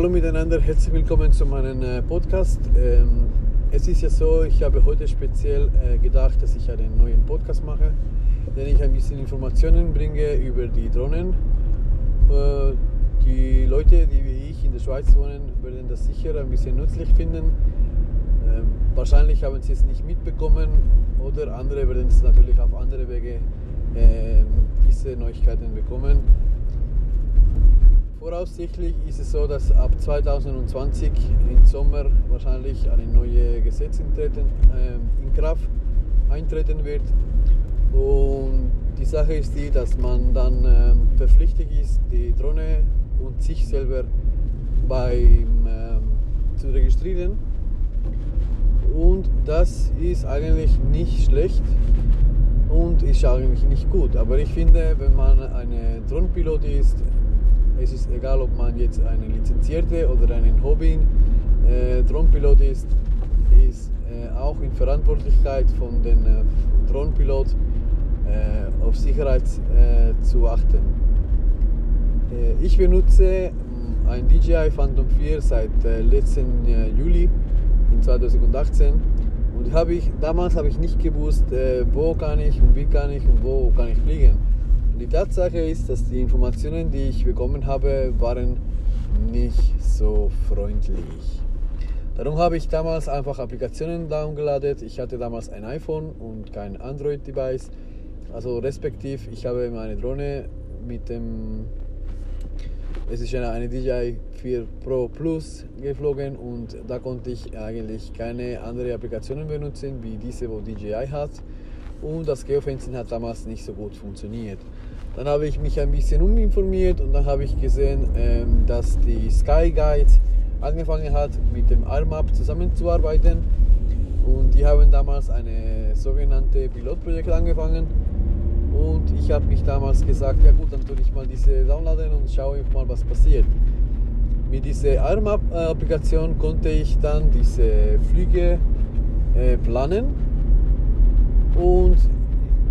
hallo miteinander, herzlich willkommen zu meinem äh, Podcast. Ähm, es ist ja so, ich habe heute speziell äh, gedacht, dass ich einen neuen Podcast mache, den ich ein bisschen Informationen bringe über die Drohnen. Äh, die Leute, die wie ich in der Schweiz wohnen, werden das sicher ein bisschen nützlich finden. Ähm, wahrscheinlich haben sie es nicht mitbekommen oder andere werden es natürlich auf andere Wege ähm, diese Neuigkeiten bekommen. Voraussichtlich ist es so, dass ab 2020 im Sommer wahrscheinlich eine neue Gesetz äh, in Kraft eintreten wird. Und die Sache ist die, dass man dann äh, verpflichtet ist, die Drohne und sich selber beim, äh, zu registrieren. Und das ist eigentlich nicht schlecht und ist eigentlich nicht gut. Aber ich finde, wenn man eine Drohnenpilot ist, es ist egal, ob man jetzt eine lizenzierte oder einen Hobby äh, Drohnenpilot ist, ist äh, auch in Verantwortlichkeit von den äh, Drohnenpilot äh, auf Sicherheit äh, zu achten. Äh, ich benutze mm, ein DJI Phantom 4 seit äh, letzten Juli in 2018 und hab ich, damals habe ich nicht gewusst, wo kann ich und wie kann ich und wo kann ich fliegen. Die Tatsache ist, dass die Informationen, die ich bekommen habe, waren nicht so freundlich. Darum habe ich damals einfach Applikationen downgeladen. Ich hatte damals ein iPhone und kein Android-Device. Also respektiv, ich habe meine Drohne mit dem, es ist eine DJI 4 Pro Plus geflogen und da konnte ich eigentlich keine andere Applikationen benutzen wie diese, wo DJI hat. Und das Geofencing hat damals nicht so gut funktioniert. Dann habe ich mich ein bisschen uminformiert und dann habe ich gesehen, ähm, dass die Sky Guide angefangen hat, mit dem ARMAP zusammenzuarbeiten. Und die haben damals eine sogenannte Pilotprojekt angefangen. Und ich habe mich damals gesagt, ja gut, dann tue ich mal diese downloaden und schaue mal, was passiert. Mit dieser ARMAP-Applikation konnte ich dann diese Flüge äh, planen und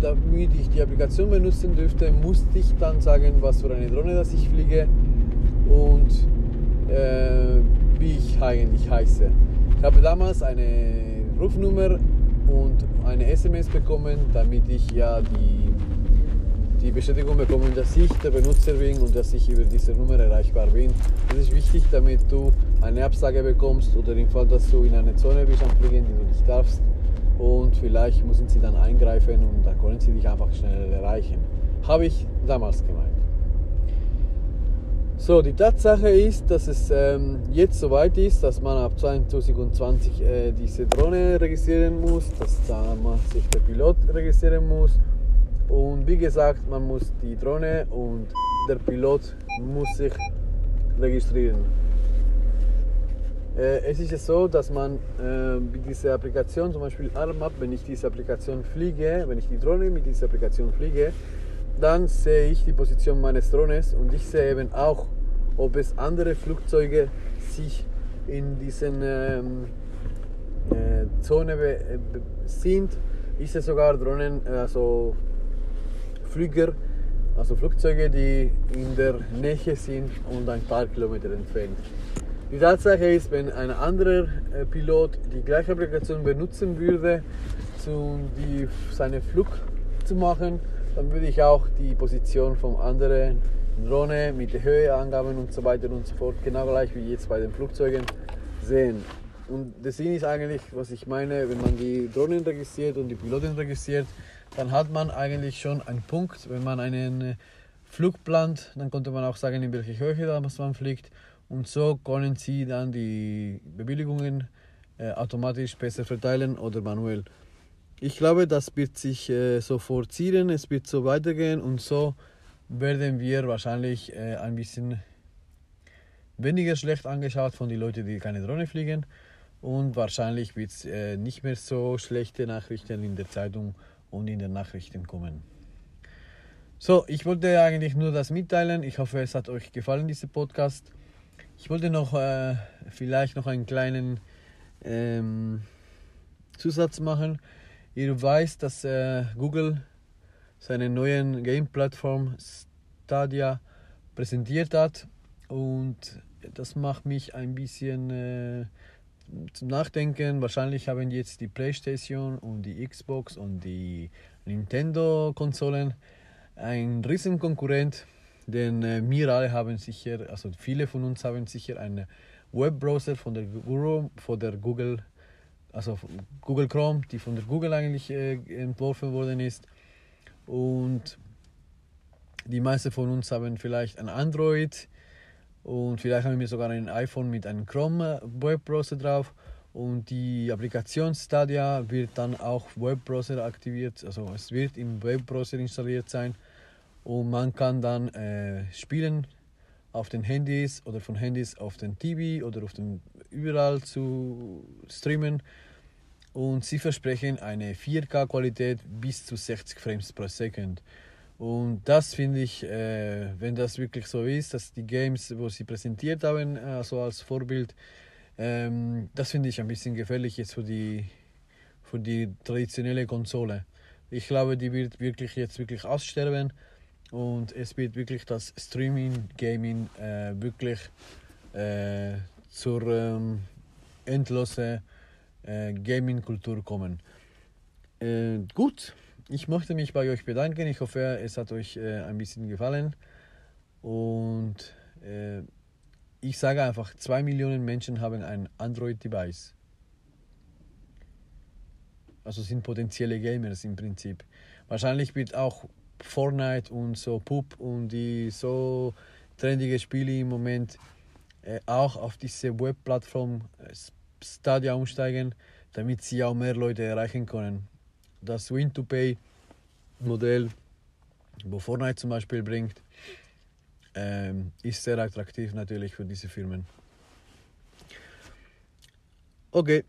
damit ich die Applikation benutzen dürfte, musste ich dann sagen, was für eine Drohne das ich fliege und äh, wie ich eigentlich heiße. Ich habe damals eine Rufnummer und eine SMS bekommen, damit ich ja die, die Bestätigung bekomme, dass ich der Benutzer bin und dass ich über diese Nummer erreichbar bin. Das ist wichtig, damit du eine Absage bekommst oder im Fall, dass du in einer Zone bist am Fliegen, die du nicht darfst, und vielleicht müssen sie dann eingreifen und dann können sie dich einfach schnell erreichen. Habe ich damals gemeint. So, die Tatsache ist, dass es ähm, jetzt soweit ist, dass man ab 2020 äh, diese Drohne registrieren muss, dass da man sich der Pilot registrieren muss und wie gesagt, man muss die Drohne und der Pilot muss sich registrieren. Äh, es ist so, dass man äh, mit dieser Applikation, zum Beispiel ARMAP, wenn ich diese Applikation fliege, wenn ich die Drohne mit dieser Applikation fliege, dann sehe ich die Position meines Drohnes und ich sehe eben auch, ob es andere Flugzeuge sich in diesen ähm, äh, Zone äh, sind. Ich sehe sogar Drohnen, also Flüger, also Flugzeuge, die in der Nähe sind und ein paar Kilometer entfernt. Die Tatsache ist, wenn ein anderer äh, Pilot die gleiche Applikation benutzen würde, um die, seinen Flug zu machen, dann würde ich auch die Position vom anderen Drohne mit der Höheangaben und so weiter und so fort, genau gleich wie jetzt bei den Flugzeugen, sehen. Und der Sinn ist eigentlich, was ich meine, wenn man die Drohnen registriert und die Piloten registriert, dann hat man eigentlich schon einen Punkt, wenn man einen Flug plant, dann konnte man auch sagen, in welche Höhe man fliegt und so können Sie dann die Bewilligungen äh, automatisch besser verteilen oder manuell. Ich glaube, das wird sich äh, so fortziehen, es wird so weitergehen und so werden wir wahrscheinlich äh, ein bisschen weniger schlecht angeschaut von den Leuten, die keine Drohne fliegen und wahrscheinlich wird es äh, nicht mehr so schlechte Nachrichten in der Zeitung und in den Nachrichten kommen. So, ich wollte eigentlich nur das mitteilen. Ich hoffe, es hat euch gefallen, dieser Podcast. Ich wollte noch äh, vielleicht noch einen kleinen ähm, Zusatz machen. Ihr weißt, dass äh, Google seine neuen Game-Plattform Stadia präsentiert hat und das macht mich ein bisschen äh, zum Nachdenken. Wahrscheinlich haben jetzt die PlayStation und die Xbox und die Nintendo-Konsolen einen riesen Konkurrent, denn äh, wir alle haben sicher, also viele von uns haben sicher einen Webbrowser von der, von der Google, also Google Chrome, die von der Google eigentlich äh, entworfen worden ist. Und die meisten von uns haben vielleicht ein Android und vielleicht haben wir sogar ein iPhone mit einem Chrome Webbrowser drauf und die Applikation Stadia wird dann auch Webbrowser aktiviert, also es wird im Webbrowser installiert sein und man kann dann äh, spielen auf den Handys oder von Handys auf den TV oder auf den überall zu streamen und sie versprechen eine 4K-Qualität bis zu 60 Frames pro Second. Und das finde ich, äh, wenn das wirklich so ist, dass die Games, wo sie präsentiert haben, also als Vorbild, ähm, das finde ich ein bisschen gefährlich jetzt für die, für die traditionelle Konsole. Ich glaube, die wird wirklich jetzt wirklich aussterben und es wird wirklich das Streaming, Gaming äh, wirklich äh, zur ähm, endlosen äh, Gaming-Kultur kommen. Äh, gut, ich möchte mich bei euch bedanken. Ich hoffe, es hat euch äh, ein bisschen gefallen. Und äh, ich sage einfach, zwei Millionen Menschen haben ein Android-Device. Also sind potenzielle Gamers im Prinzip. Wahrscheinlich wird auch Fortnite und so Pup und die so trendige Spiele im Moment äh, auch auf diese Webplattform äh, Stadia umsteigen, damit sie auch mehr Leute erreichen können das Win-to-Pay-Modell, wo Fortnite zum Beispiel bringt, ähm, ist sehr attraktiv natürlich für diese Firmen. Okay,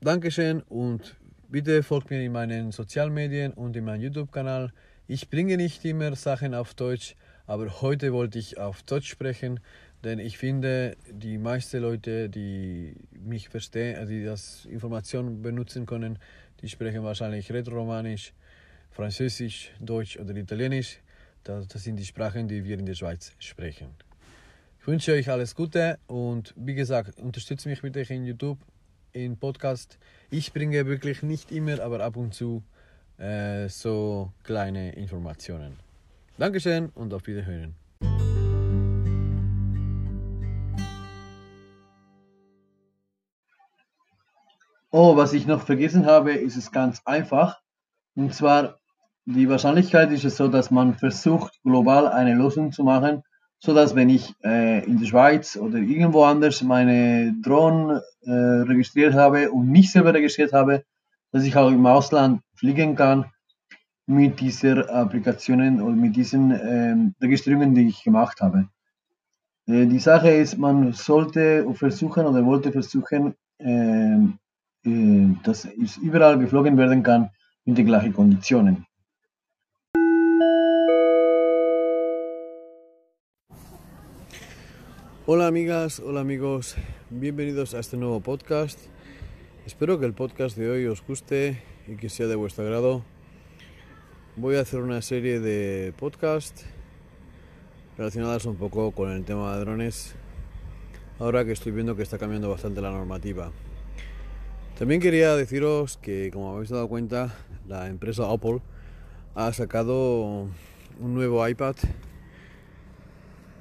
Dankeschön und bitte folgt mir in meinen Sozialmedien und in meinem YouTube-Kanal. Ich bringe nicht immer Sachen auf Deutsch, aber heute wollte ich auf Deutsch sprechen, denn ich finde, die meisten Leute, die mich verstehen, also die das Informationen benutzen können, die sprechen wahrscheinlich Rätoromanisch, Französisch, Deutsch oder Italienisch. Das, das sind die Sprachen, die wir in der Schweiz sprechen. Ich wünsche euch alles Gute und wie gesagt, unterstützt mich bitte in YouTube, in Podcast. Ich bringe wirklich nicht immer, aber ab und zu äh, so kleine Informationen. Dankeschön und auf Wiederhören. Oh, was ich noch vergessen habe, ist es ganz einfach. Und zwar, die Wahrscheinlichkeit ist es so, dass man versucht, global eine Lösung zu machen, so dass wenn ich äh, in der Schweiz oder irgendwo anders meine Drohnen äh, registriert habe und nicht selber registriert habe, dass ich auch im Ausland fliegen kann mit dieser Applikationen oder mit diesen ähm, Registrierungen, die ich gemacht habe. Äh, die Sache ist, man sollte versuchen oder wollte versuchen, ähm, äh, dass es überall geflogen werden kann mit den gleichen Konditionen. Hola amigas, hola amigos, bienvenidos a este nuevo podcast. Espero que el podcast de hoy os guste y que sea de vuestro agrado. Voy a hacer una serie de podcasts relacionadas un poco con el tema de drones, ahora que estoy viendo que está cambiando bastante la normativa. También quería deciros que, como habéis dado cuenta, la empresa Apple ha sacado un nuevo iPad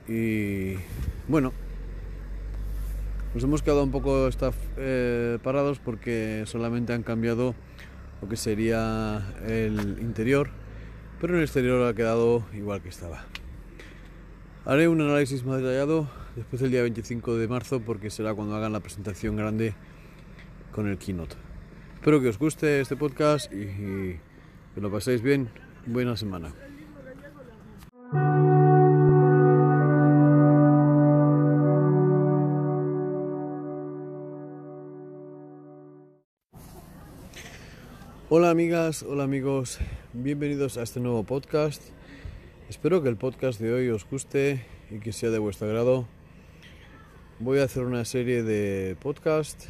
y bueno, nos hemos quedado un poco eh, parados porque solamente han cambiado lo que sería el interior, pero el exterior ha quedado igual que estaba. Haré un análisis más detallado después del día 25 de marzo porque será cuando hagan la presentación grande con el keynote. Espero que os guste este podcast y, y que lo paséis bien. Buena semana. Hola amigas, hola amigos, bienvenidos a este nuevo podcast. Espero que el podcast de hoy os guste y que sea de vuestro agrado. Voy a hacer una serie de podcasts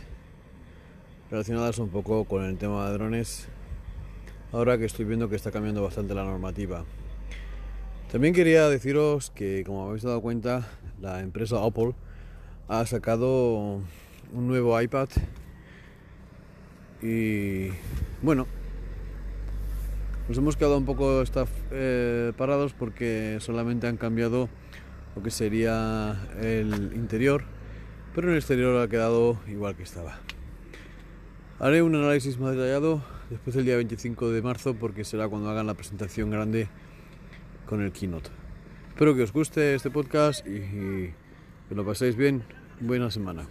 relacionadas un poco con el tema de drones, ahora que estoy viendo que está cambiando bastante la normativa. También quería deciros que, como habéis dado cuenta, la empresa Apple ha sacado un nuevo iPad y bueno, nos hemos quedado un poco eh, parados porque solamente han cambiado lo que sería el interior, pero en el exterior ha quedado igual que estaba. Haré un análisis más detallado después del día 25 de marzo porque será cuando hagan la presentación grande con el keynote. Espero que os guste este podcast y que lo paséis bien. Buena semana.